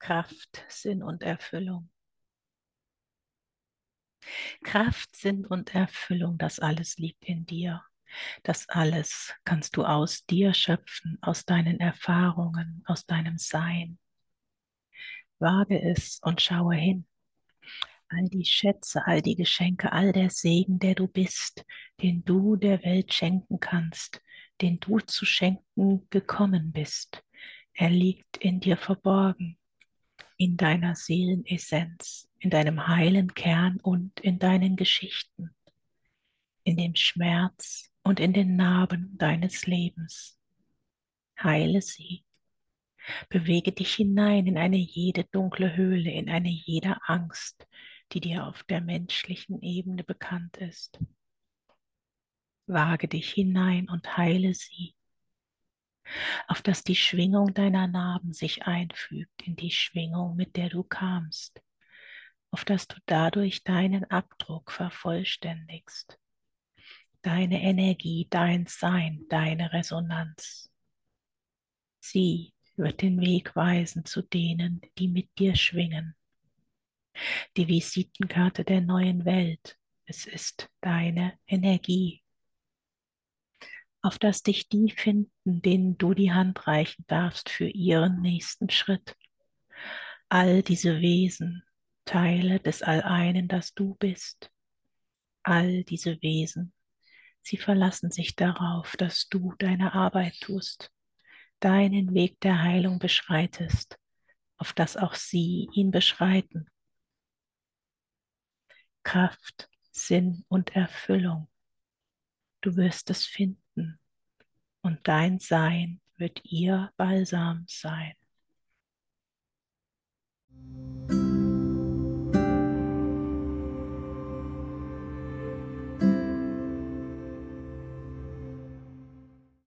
Kraft, Sinn und Erfüllung. Kraft, Sinn und Erfüllung, das alles liegt in dir. Das alles kannst du aus dir schöpfen, aus deinen Erfahrungen, aus deinem Sein. Wage es und schaue hin. All die Schätze, all die Geschenke, all der Segen, der du bist, den du der Welt schenken kannst, den du zu schenken gekommen bist. Er liegt in dir verborgen in deiner Seelenessenz, in deinem heilen Kern und in deinen Geschichten, in dem Schmerz und in den Narben deines Lebens. Heile sie. Bewege dich hinein in eine jede dunkle Höhle, in eine jede Angst, die dir auf der menschlichen Ebene bekannt ist. Wage dich hinein und heile sie auf dass die Schwingung deiner Narben sich einfügt in die Schwingung, mit der du kamst, auf dass du dadurch deinen Abdruck vervollständigst, deine Energie, dein Sein, deine Resonanz. Sie wird den Weg weisen zu denen, die mit dir schwingen. Die Visitenkarte der neuen Welt, es ist deine Energie, auf dass dich die finden, denen du die Hand reichen darfst für ihren nächsten Schritt. All diese Wesen, Teile des Alleinen, das du bist, all diese Wesen, sie verlassen sich darauf, dass du deine Arbeit tust, deinen Weg der Heilung beschreitest, auf dass auch sie ihn beschreiten. Kraft, Sinn und Erfüllung. Du wirst es finden und dein Sein wird ihr Balsam sein.